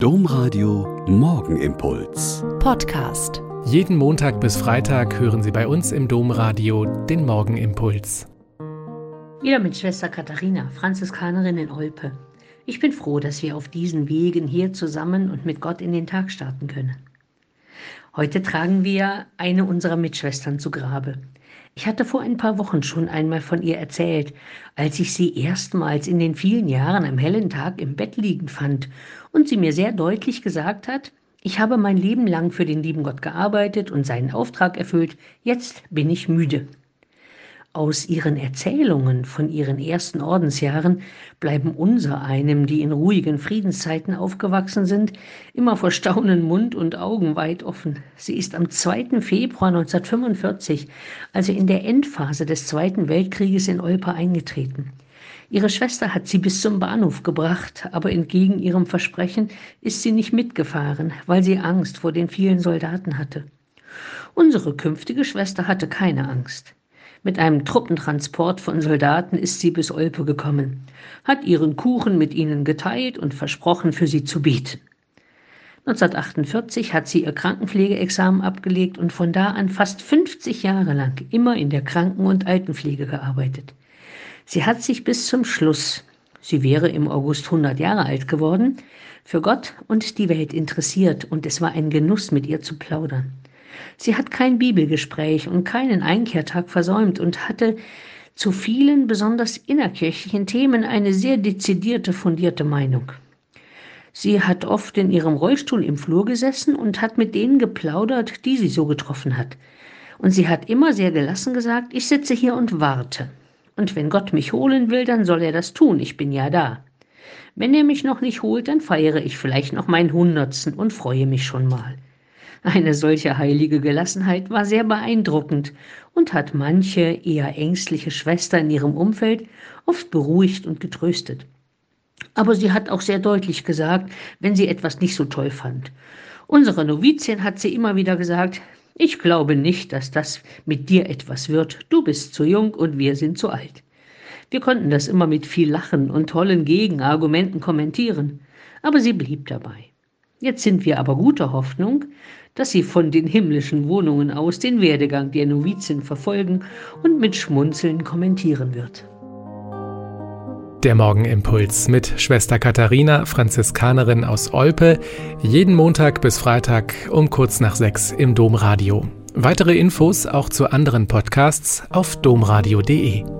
Domradio Morgenimpuls. Podcast. Jeden Montag bis Freitag hören Sie bei uns im Domradio den Morgenimpuls. Wieder mit Schwester Katharina, Franziskanerin in Olpe. Ich bin froh, dass wir auf diesen Wegen hier zusammen und mit Gott in den Tag starten können. Heute tragen wir eine unserer Mitschwestern zu Grabe. Ich hatte vor ein paar Wochen schon einmal von ihr erzählt, als ich sie erstmals in den vielen Jahren am hellen Tag im Bett liegen fand und sie mir sehr deutlich gesagt hat, ich habe mein Leben lang für den lieben Gott gearbeitet und seinen Auftrag erfüllt, jetzt bin ich müde. Aus ihren Erzählungen von ihren ersten Ordensjahren bleiben unser einem, die in ruhigen Friedenszeiten aufgewachsen sind, immer vor Staunen Mund und Augen weit offen. Sie ist am 2. Februar 1945, also in der Endphase des Zweiten Weltkrieges in Olpe eingetreten. Ihre Schwester hat sie bis zum Bahnhof gebracht, aber entgegen ihrem Versprechen ist sie nicht mitgefahren, weil sie Angst vor den vielen Soldaten hatte. Unsere künftige Schwester hatte keine Angst. Mit einem Truppentransport von Soldaten ist sie bis Olpe gekommen, hat ihren Kuchen mit ihnen geteilt und versprochen, für sie zu beten. 1948 hat sie ihr Krankenpflegeexamen abgelegt und von da an fast 50 Jahre lang immer in der Kranken- und Altenpflege gearbeitet. Sie hat sich bis zum Schluss, sie wäre im August 100 Jahre alt geworden, für Gott und die Welt interessiert und es war ein Genuss, mit ihr zu plaudern. Sie hat kein Bibelgespräch und keinen Einkehrtag versäumt und hatte zu vielen, besonders innerkirchlichen Themen eine sehr dezidierte, fundierte Meinung. Sie hat oft in ihrem Rollstuhl im Flur gesessen und hat mit denen geplaudert, die sie so getroffen hat. Und sie hat immer sehr gelassen gesagt, ich sitze hier und warte. Und wenn Gott mich holen will, dann soll er das tun, ich bin ja da. Wenn er mich noch nicht holt, dann feiere ich vielleicht noch meinen Hundertsten und freue mich schon mal. Eine solche heilige Gelassenheit war sehr beeindruckend und hat manche eher ängstliche Schwester in ihrem Umfeld oft beruhigt und getröstet. Aber sie hat auch sehr deutlich gesagt, wenn sie etwas nicht so toll fand. Unsere Novizien hat sie immer wieder gesagt, ich glaube nicht, dass das mit dir etwas wird. Du bist zu jung und wir sind zu alt. Wir konnten das immer mit viel Lachen und tollen Gegenargumenten kommentieren, aber sie blieb dabei. Jetzt sind wir aber guter Hoffnung, dass sie von den himmlischen Wohnungen aus den Werdegang der Novizin verfolgen und mit Schmunzeln kommentieren wird. Der Morgenimpuls mit Schwester Katharina, Franziskanerin aus Olpe, jeden Montag bis Freitag um kurz nach sechs im Domradio. Weitere Infos auch zu anderen Podcasts auf domradio.de.